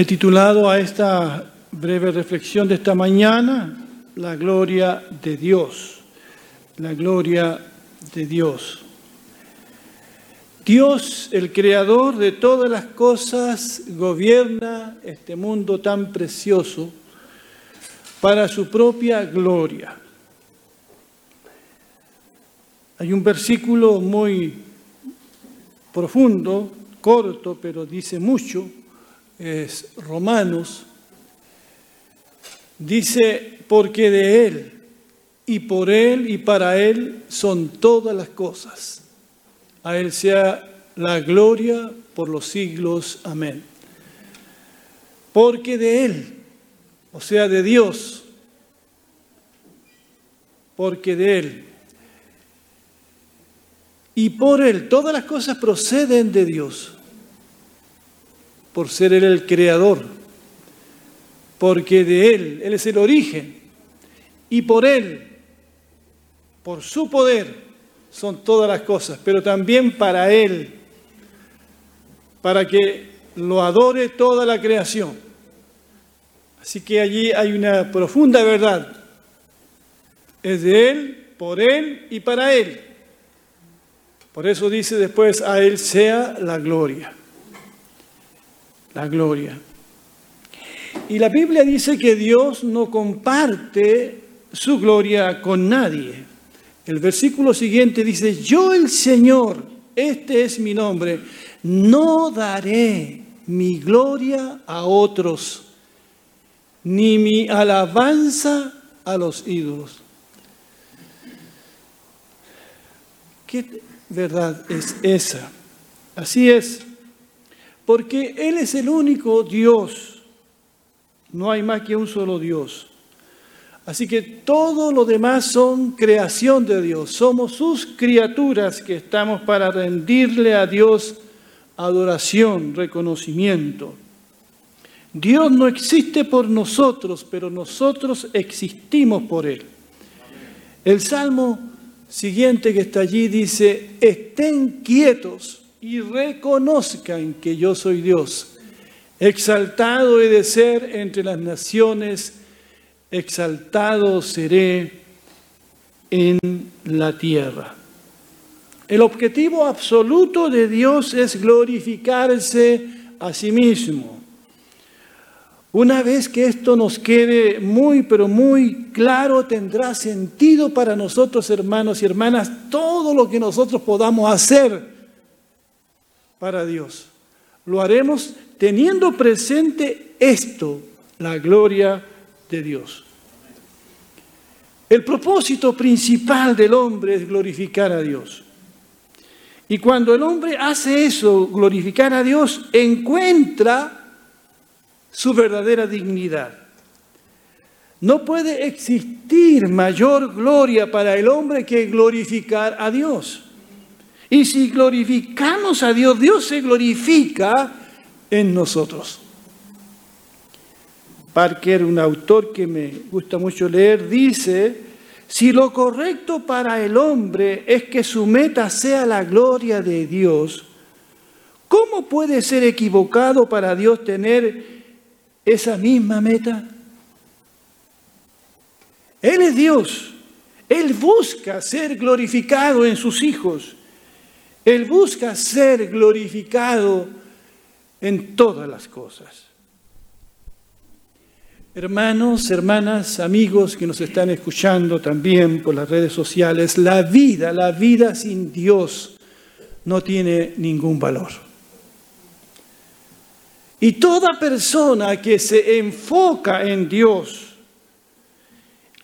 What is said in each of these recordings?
He titulado a esta breve reflexión de esta mañana, La gloria de Dios, la gloria de Dios. Dios, el creador de todas las cosas, gobierna este mundo tan precioso para su propia gloria. Hay un versículo muy profundo, corto, pero dice mucho, es Romanos, dice, porque de Él y por Él y para Él son todas las cosas. A Él sea la gloria por los siglos. Amén. Porque de Él, o sea, de Dios, porque de Él y por Él, todas las cosas proceden de Dios por ser Él el creador, porque de Él, Él es el origen, y por Él, por su poder, son todas las cosas, pero también para Él, para que lo adore toda la creación. Así que allí hay una profunda verdad. Es de Él, por Él y para Él. Por eso dice después, a Él sea la gloria la gloria. Y la Biblia dice que Dios no comparte su gloria con nadie. El versículo siguiente dice, yo el Señor, este es mi nombre, no daré mi gloria a otros, ni mi alabanza a los ídolos. ¿Qué verdad es esa? Así es porque Él es el único Dios. No hay más que un solo Dios. Así que todo lo demás son creación de Dios. Somos sus criaturas que estamos para rendirle a Dios adoración, reconocimiento. Dios no existe por nosotros, pero nosotros existimos por Él. El salmo siguiente que está allí dice, estén quietos y reconozcan que yo soy Dios. Exaltado he de ser entre las naciones, exaltado seré en la tierra. El objetivo absoluto de Dios es glorificarse a sí mismo. Una vez que esto nos quede muy, pero muy claro, tendrá sentido para nosotros, hermanos y hermanas, todo lo que nosotros podamos hacer para Dios. Lo haremos teniendo presente esto, la gloria de Dios. El propósito principal del hombre es glorificar a Dios. Y cuando el hombre hace eso, glorificar a Dios, encuentra su verdadera dignidad. No puede existir mayor gloria para el hombre que glorificar a Dios. Y si glorificamos a Dios, Dios se glorifica en nosotros. Parker, un autor que me gusta mucho leer, dice, si lo correcto para el hombre es que su meta sea la gloria de Dios, ¿cómo puede ser equivocado para Dios tener esa misma meta? Él es Dios. Él busca ser glorificado en sus hijos. Él busca ser glorificado en todas las cosas. Hermanos, hermanas, amigos que nos están escuchando también por las redes sociales, la vida, la vida sin Dios no tiene ningún valor. Y toda persona que se enfoca en Dios,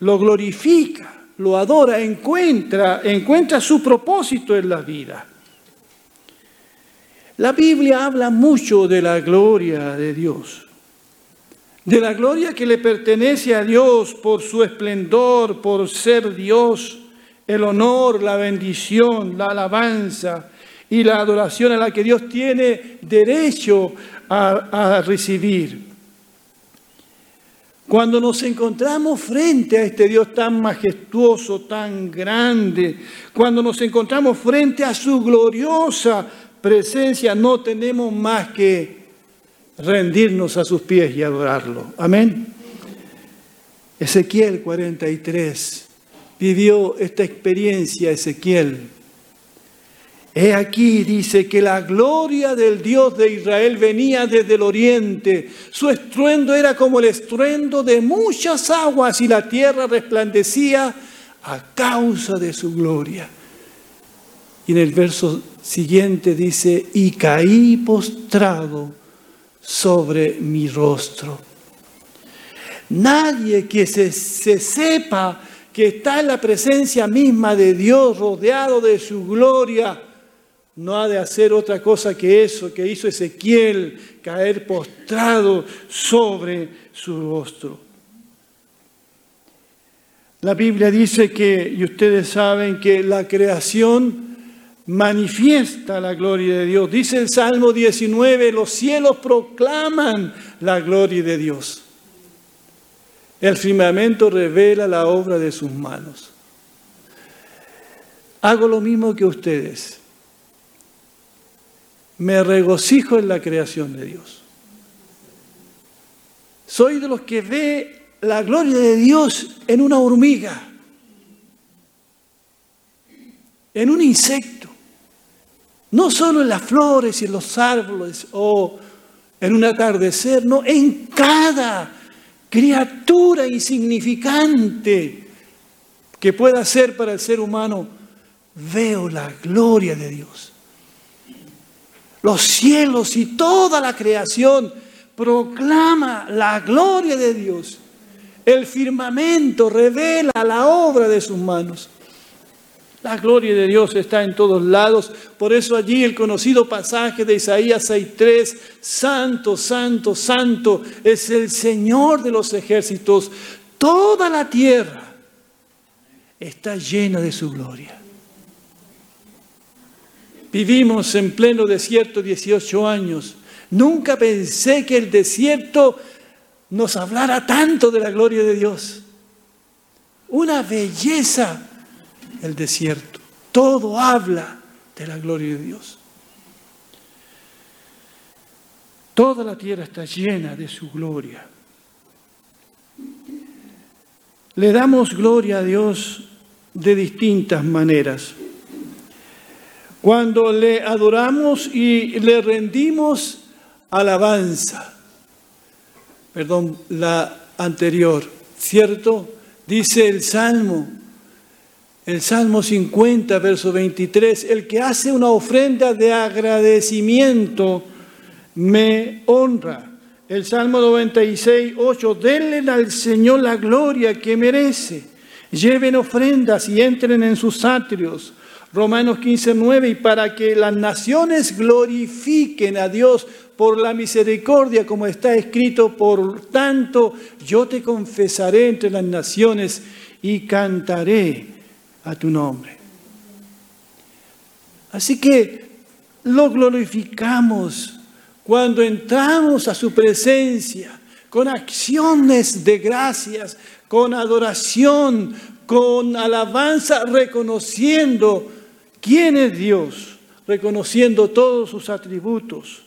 lo glorifica, lo adora, encuentra, encuentra su propósito en la vida. La Biblia habla mucho de la gloria de Dios, de la gloria que le pertenece a Dios por su esplendor, por ser Dios, el honor, la bendición, la alabanza y la adoración a la que Dios tiene derecho a, recibir. Cuando nos encontramos frente a este Dios tan majestuoso, tan grande, cuando nos encontramos frente a su gloriosa presencia no tenemos más que rendirnos a sus pies y adorarlo. Amén. Ezequiel 43 vivió esta experiencia, Ezequiel. He aquí, dice, que la gloria del Dios de Israel venía desde el oriente. Su estruendo era como el estruendo de muchas aguas y la tierra resplandecía a causa de su gloria. Y en el verso siguiente dice, y caí postrado sobre mi rostro. Nadie que se, se sepa que está en la presencia misma de Dios, rodeado de su gloria, no ha de hacer otra cosa que eso que hizo Ezequiel, caer postrado sobre su rostro. La Biblia dice que, y ustedes saben que la creación manifiesta la gloria de Dios. Dice el Salmo 19, los cielos proclaman la gloria de Dios. El firmamento revela la obra de sus manos. Hago lo mismo que ustedes me regocijo en la creación de Dios. Soy de los que ve la gloria de Dios en una hormiga, en un insecto, no solo en las flores y en los árboles o en un atardecer, no, en cada criatura insignificante que pueda ser para el ser humano, veo la gloria de Dios. Los cielos y toda la creación proclama la gloria de Dios. El firmamento revela la obra de sus manos. La gloria de Dios está en todos lados. Por eso allí el conocido pasaje de Isaías 6.3, Santo, Santo, Santo es el Señor de los ejércitos. Toda la tierra está llena de su gloria. Vivimos en pleno desierto 18 años. Nunca pensé que el desierto nos hablara tanto de la gloria de Dios. Una belleza el desierto. Todo habla de la gloria de Dios. Toda la tierra está llena de su gloria. Le damos gloria a Dios de distintas maneras. Cuando le adoramos y le rendimos alabanza. Perdón, la anterior, ¿cierto? Dice el Salmo, el Salmo 50, verso 23, el que hace una ofrenda de agradecimiento me honra. El Salmo 96, 8, denle al Señor la gloria que merece. Lleven ofrendas y entren en sus atrios. Romanos 15, 9, y para que las naciones glorifiquen a Dios por la misericordia, como está escrito, por tanto yo te confesaré entre las naciones y cantaré a tu nombre. Así que lo glorificamos cuando entramos a su presencia con acciones de gracias, con adoración, con alabanza, reconociendo quién es Dios, reconociendo todos sus atributos,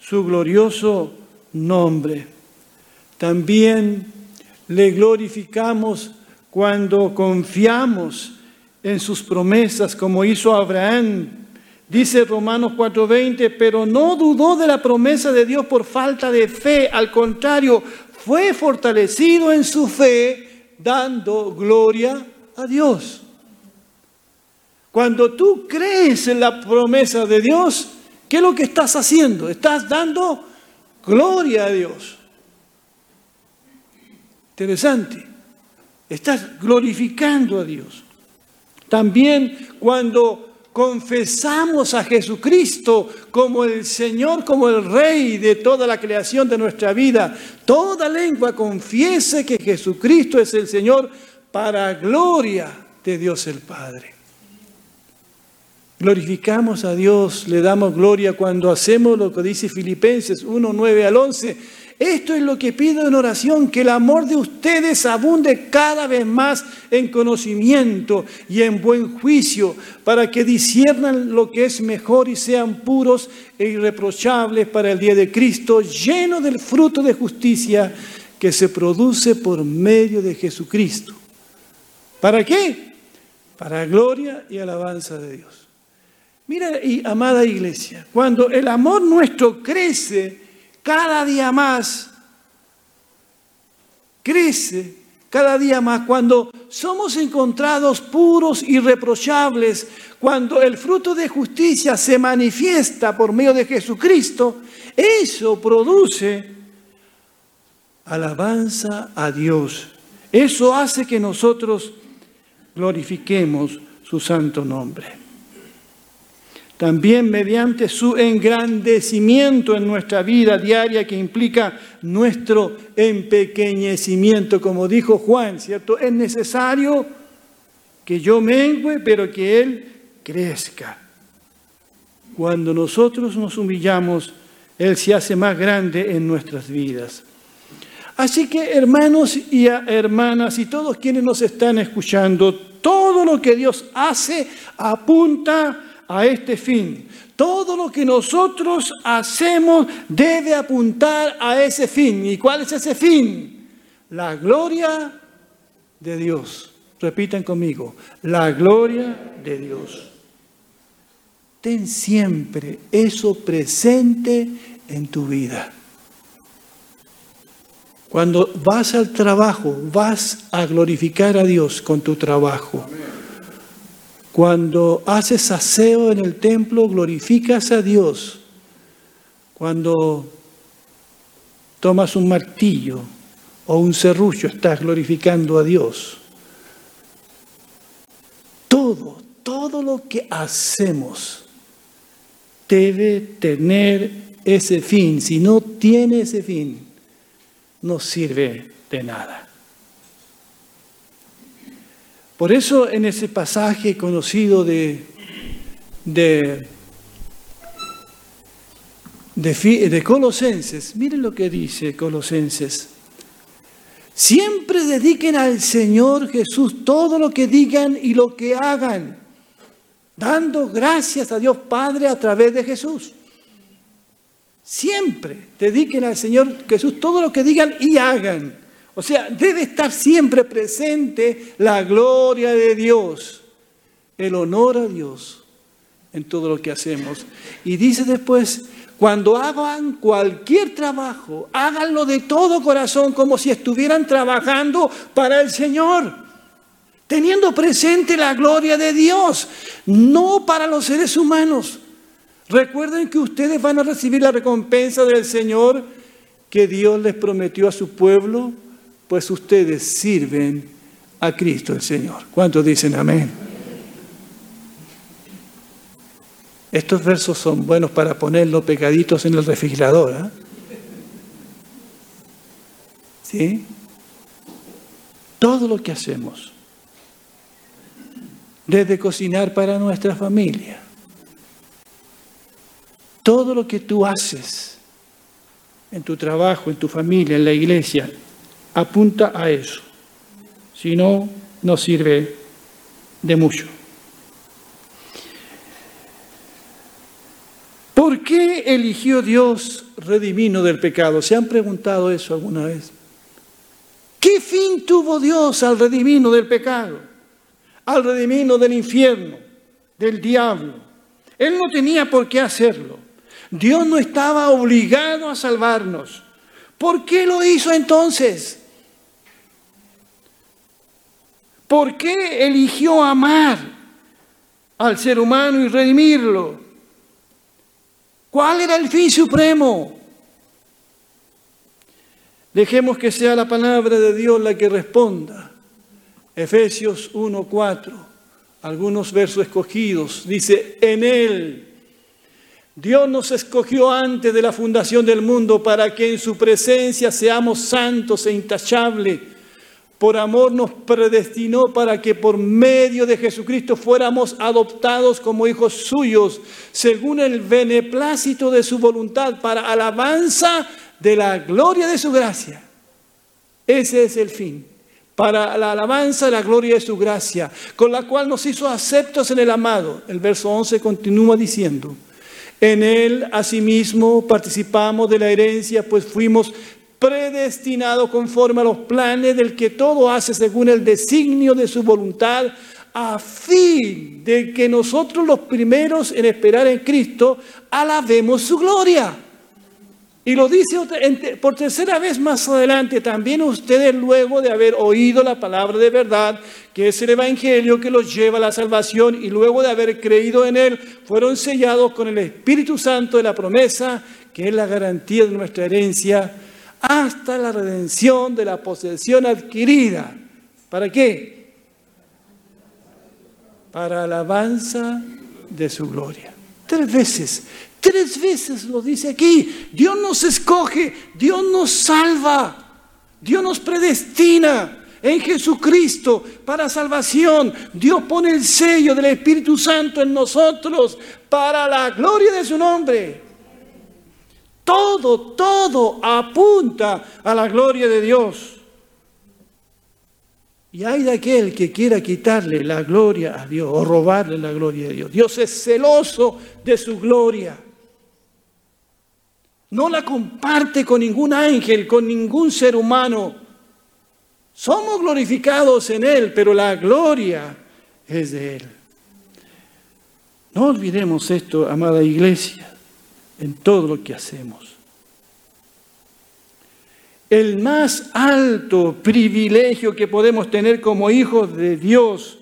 su glorioso nombre. También le glorificamos cuando confiamos en sus promesas, como hizo Abraham. Dice Romanos 4:20, pero no dudó de la promesa de Dios por falta de fe, al contrario, fue fortalecido en su fe, dando gloria a Dios. Cuando tú crees en la promesa de Dios, ¿qué es lo que estás haciendo? Estás dando gloria a Dios. Interesante. Estás glorificando a Dios. También cuando confesamos a Jesucristo como el Señor, como el Rey de toda la creación de nuestra vida, toda lengua confiese que Jesucristo es el Señor para gloria de Dios el Padre. Glorificamos a Dios, le damos gloria cuando hacemos lo que dice Filipenses 1, 9 al 11. Esto es lo que pido en oración, que el amor de ustedes abunde cada vez más en conocimiento y en buen juicio, para que disiernan lo que es mejor y sean puros e irreprochables para el día de Cristo, lleno del fruto de justicia que se produce por medio de Jesucristo. ¿Para qué? Para gloria y alabanza de Dios. Mira, y amada iglesia, cuando el amor nuestro crece, cada día más, crece cada día más, cuando somos encontrados puros y reprochables, cuando el fruto de justicia se manifiesta por medio de Jesucristo, eso produce alabanza a Dios. Eso hace que nosotros glorifiquemos su santo nombre también mediante su engrandecimiento en nuestra vida diaria que implica nuestro empequeñecimiento, como dijo Juan, ¿cierto? Es necesario que yo mengüe, pero que Él crezca. Cuando nosotros nos humillamos, Él se hace más grande en nuestras vidas. Así que hermanos y hermanas y todos quienes nos están escuchando, todo lo que Dios hace apunta a este fin. Todo lo que nosotros hacemos debe apuntar a ese fin. ¿Y cuál es ese fin? La gloria de Dios. Repiten conmigo, la gloria de Dios. Ten siempre eso presente en tu vida. Cuando vas al trabajo, vas a glorificar a Dios con tu trabajo. Cuando haces aseo en el templo, glorificas a Dios. Cuando tomas un martillo o un serrucho, estás glorificando a Dios. Todo, todo lo que hacemos debe tener ese fin. Si no tiene ese fin, no sirve de nada. Por eso en ese pasaje conocido de, de, Colosenses, miren lo que dice Colosenses. Siempre dediquen al Señor Jesús todo lo que digan y lo que hagan, dando gracias a Dios Padre a través de Jesús. Siempre dediquen al Señor Jesús todo lo que digan y hagan. O sea, debe estar siempre presente la gloria de Dios, el honor a Dios en todo lo que hacemos. Y dice después, cuando hagan cualquier trabajo, háganlo de todo corazón como si estuvieran trabajando para el Señor, teniendo presente la gloria de Dios, no para los seres humanos. Recuerden que ustedes van a recibir la recompensa del Señor que Dios les prometió a su pueblo pues ustedes sirven a Cristo el Señor. ¿Cuántos dicen amén? Estos versos son buenos para poner los pecaditos en el refrigerador. ¿ah? ¿Sí? Todo lo que hacemos, desde cocinar para nuestra familia, todo lo que tú haces en tu trabajo, en tu familia, en la iglesia, apunta a eso. Si no, no sirve de mucho. ¿Por qué eligió Dios redimino del pecado? ¿Se han preguntado eso alguna vez? ¿Qué fin tuvo Dios al redimino del pecado? Al redimino del infierno, del diablo. Él no tenía por qué hacerlo. Dios no estaba obligado a salvarnos. ¿Por qué lo hizo entonces? ¿Por qué eligió amar al ser humano y redimirlo? ¿Cuál era el fin supremo? Dejemos que sea la palabra de Dios la que responda. Efesios 1:4, algunos versos escogidos, dice, en Él Dios nos escogió antes de la fundación del mundo para que en su presencia seamos santos e intachables por amor nos predestinó para que por medio de Jesucristo fuéramos adoptados como hijos suyos, según el beneplácito de su voluntad, para alabanza de la gloria de su gracia. Ese es el fin. Para la alabanza de la gloria de su gracia, con la cual nos hizo aceptos en el amado. El verso 11 continúa diciendo, en él asimismo participamos de la herencia, pues fuimos predestinados conforme a los planes del que todo hace según el designio de su voluntad, a fin de que nosotros los primeros en esperar en Cristo alabemos su gloria. Y lo dice por tercera vez más adelante, también ustedes luego de haber oído la palabra de verdad, que es el Evangelio que los lleva a la salvación, y luego de haber creído en él, fueron sellados con el Espíritu Santo de la promesa, que es la garantía de nuestra herencia, hasta la redención de la posesión adquirida. ¿Para qué? Para alabanza de su gloria. Tres veces Tres veces lo dice aquí. Dios nos escoge, Dios nos salva, Dios nos predestina en Jesucristo para salvación. Dios pone el sello del Espíritu Santo en nosotros para la gloria de su nombre. Todo, todo apunta a la gloria de Dios. Y hay de aquel que quiera quitarle la gloria a Dios o robarle la gloria de Dios. Dios es celoso de su gloria no la comparte con ningún ángel, con ningún ser humano. Somos glorificados en Él, pero la gloria es de Él. No olvidemos esto, amada iglesia, en todo lo que hacemos. El más alto privilegio que podemos tener como hijos de Dios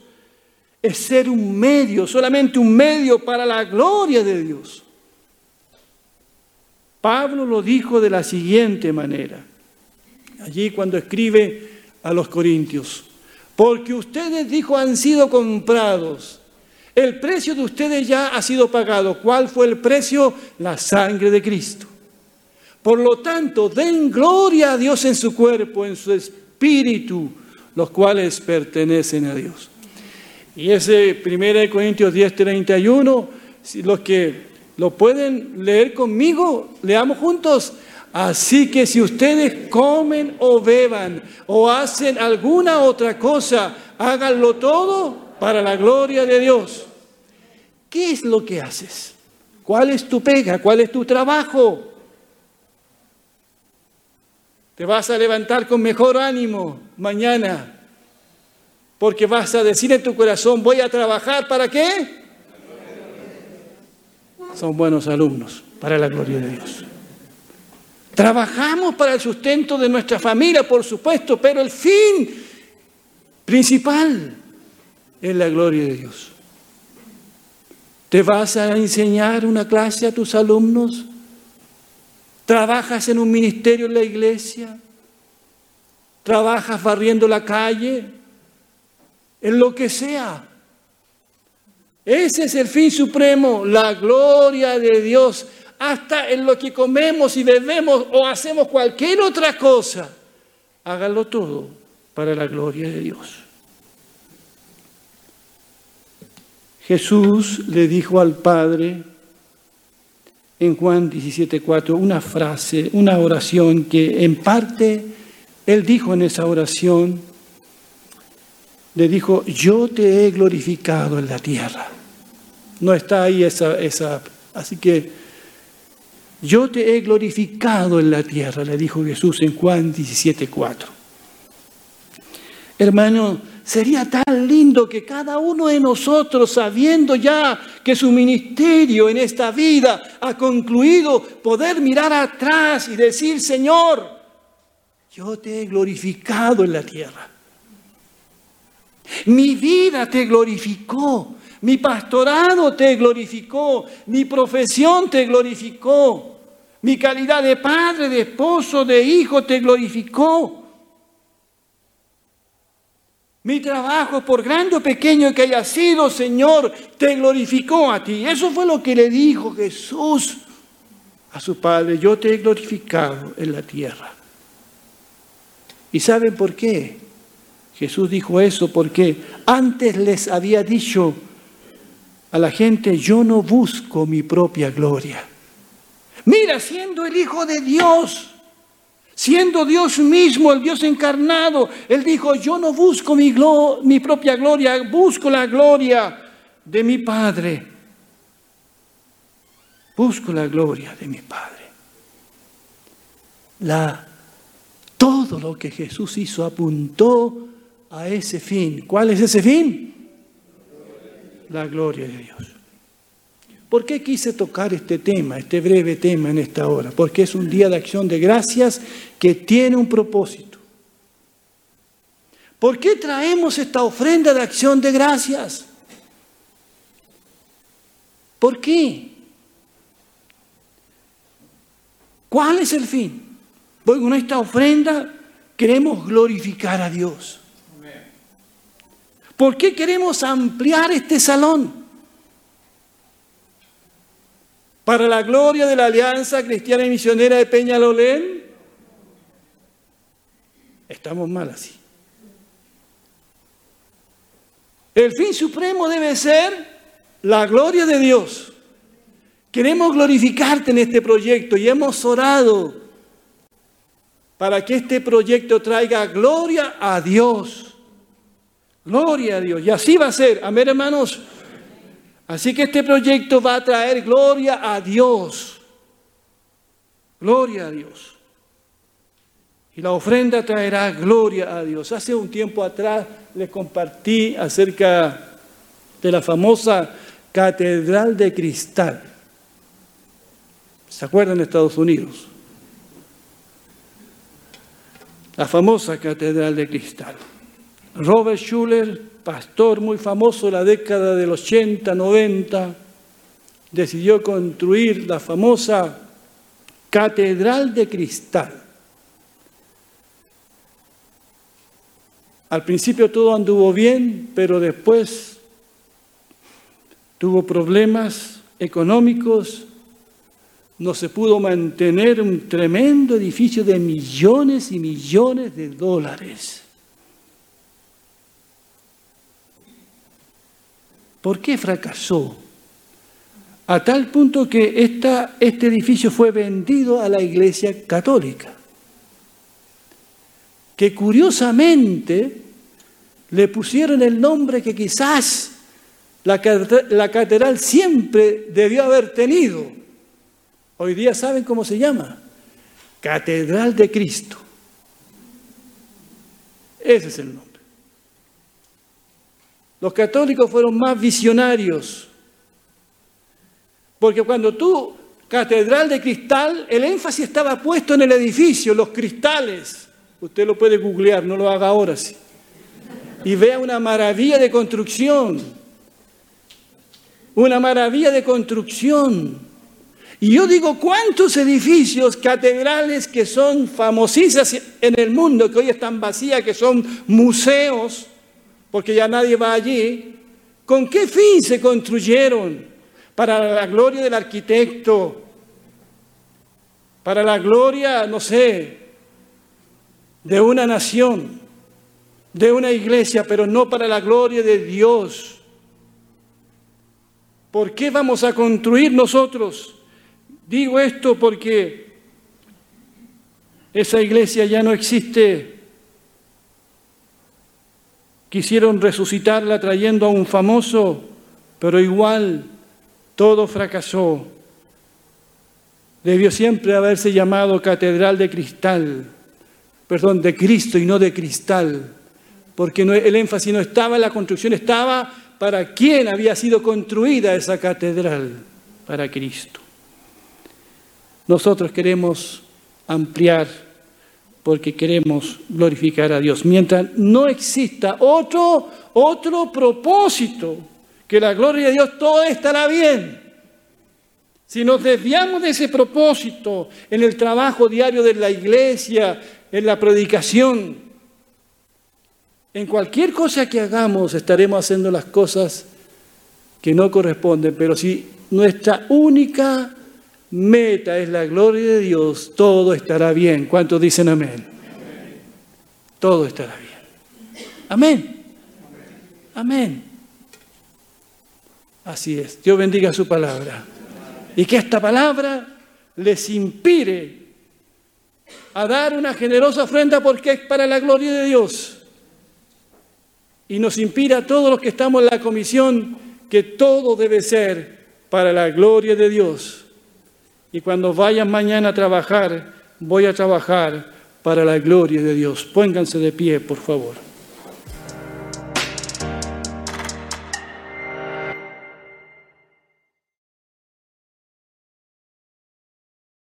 es ser un medio, solamente un medio para la gloria de Dios. Pablo lo dijo de la siguiente manera, allí cuando escribe a los Corintios, porque ustedes, dijo, han sido comprados. El precio de ustedes ya ha sido pagado. ¿Cuál fue el precio? La sangre de Cristo. Por lo tanto, den gloria a Dios en su cuerpo, en su espíritu, los cuales pertenecen a Dios. Y ese 1 Corintios 10, 31, los que ¿Lo pueden leer conmigo? Leamos juntos. Así que si ustedes comen o beban o hacen alguna otra cosa, háganlo todo para la gloria de Dios. ¿Qué es lo que haces? ¿Cuál es tu pega? ¿Cuál es tu trabajo? Te vas a levantar con mejor ánimo mañana porque vas a decir en tu corazón, voy a trabajar para qué? son buenos alumnos para la gloria de Dios. Trabajamos para el sustento de nuestra familia, por supuesto, pero el fin principal es la gloria de Dios. ¿Te vas a enseñar una clase a tus alumnos? ¿Trabajas en un ministerio en la iglesia? ¿Trabajas barriendo la calle? En lo que sea. Ese es el fin supremo, la gloria de Dios. Hasta en lo que comemos y bebemos o hacemos cualquier otra cosa, háganlo todo para la gloria de Dios. Jesús le dijo al Padre en Juan 17:4 una frase, una oración que en parte él dijo en esa oración, le dijo, yo te he glorificado en la tierra. No está ahí esa, esa, así que yo te he glorificado en la tierra, le dijo Jesús en Juan 17:4. Hermano, sería tan lindo que cada uno de nosotros, sabiendo ya que su ministerio en esta vida ha concluido, poder mirar atrás y decir, Señor, yo te he glorificado en la tierra. Mi vida te glorificó. Mi pastorado te glorificó. Mi profesión te glorificó. Mi calidad de padre, de esposo, de hijo te glorificó. Mi trabajo, por grande o pequeño que haya sido, Señor, te glorificó a ti. Eso fue lo que le dijo Jesús a su Padre. Yo te he glorificado en la tierra. ¿Y saben por qué? Jesús dijo eso porque antes les había dicho a la gente, yo no busco mi propia gloria. Mira, siendo el Hijo de Dios, Siendo Dios mismo, el Dios encarnado, Él dijo, yo no busco mi, propia gloria, busco la gloria de mi Padre. Busco la gloria de mi Padre. La, todo lo que Jesús hizo apuntó a ese fin. ¿Cuál es ese fin? La gloria de Dios. ¿Por qué quise tocar este tema, este breve tema en esta hora? Porque es un día de acción de gracias que tiene un propósito. ¿Por qué traemos esta ofrenda de acción de gracias? ¿Por qué? ¿Cuál es el fin? Porque con esta ofrenda queremos glorificar a Dios. ¿Por qué queremos ampliar este salón? Para la gloria de la Alianza Cristiana y Misionera de Peñalolén? Estamos mal así. El fin supremo debe ser la gloria de Dios. Queremos glorificarte en este proyecto y hemos orado para que este proyecto traiga gloria a Dios. Gloria a Dios. Y así va a ser. Amén, hermanos. Así que este proyecto va a traer gloria a Dios. Gloria a Dios. Y la ofrenda traerá gloria a Dios. Hace un tiempo atrás les compartí acerca de la famosa Catedral de Cristal. ¿Se acuerdan de Estados Unidos? La famosa Catedral de Cristal. Robert Schuller pastor muy famoso en la década del 80, 90, decidió construir la famosa Catedral de Cristal. Al principio todo anduvo bien, pero después tuvo problemas económicos, no se pudo mantener un tremendo edificio de millones y millones de dólares. ¿Por qué fracasó? A tal punto que esta, este edificio fue vendido a la Iglesia Católica, que curiosamente le pusieron el nombre que quizás la, la catedral siempre debió haber tenido. Hoy día saben cómo se llama. Catedral de Cristo. Ese es el nombre. Los católicos fueron más visionarios. Porque cuando tú, catedral de cristal, el énfasis estaba puesto en el edificio, los cristales. Usted lo puede googlear, no lo haga ahora sí. Y vea una maravilla de construcción. Una maravilla de construcción. Y yo digo, ¿cuántos edificios catedrales que son famosísimas en el mundo, que hoy están vacías, que son museos, porque ya nadie va allí. ¿Con qué fin se construyeron? Para la gloria del arquitecto, para la gloria, no sé, de una nación, de una iglesia, pero no para la gloria de Dios. ¿Por qué vamos a construir nosotros? Digo esto porque esa iglesia ya no existe Quisieron resucitarla trayendo a un famoso, pero igual todo fracasó. Debió siempre haberse llamado Catedral de Cristal, perdón, de Cristo y no de cristal, porque el énfasis no estaba en la construcción, estaba para quién había sido construida esa catedral, para Cristo. Nosotros queremos ampliar porque queremos glorificar a Dios. Mientras no exista otro, otro propósito, que la gloria de Dios, todo estará bien. Si nos desviamos de ese propósito en el trabajo diario de la iglesia, en la predicación, en cualquier cosa que hagamos estaremos haciendo las cosas que no corresponden, pero si nuestra única meta es la gloria de Dios, todo estará bien. ¿Cuántos dicen amén? Todo estará bien. Amén. Amén. Así es. Dios bendiga su palabra. Y que esta palabra les inspire a dar una generosa ofrenda porque es para la gloria de Dios. Y nos inspira a todos los que estamos en la comisión que todo debe ser para la gloria de Dios. Y cuando vayan mañana a trabajar, voy a trabajar para la gloria de Dios. Pónganse de pie, por favor.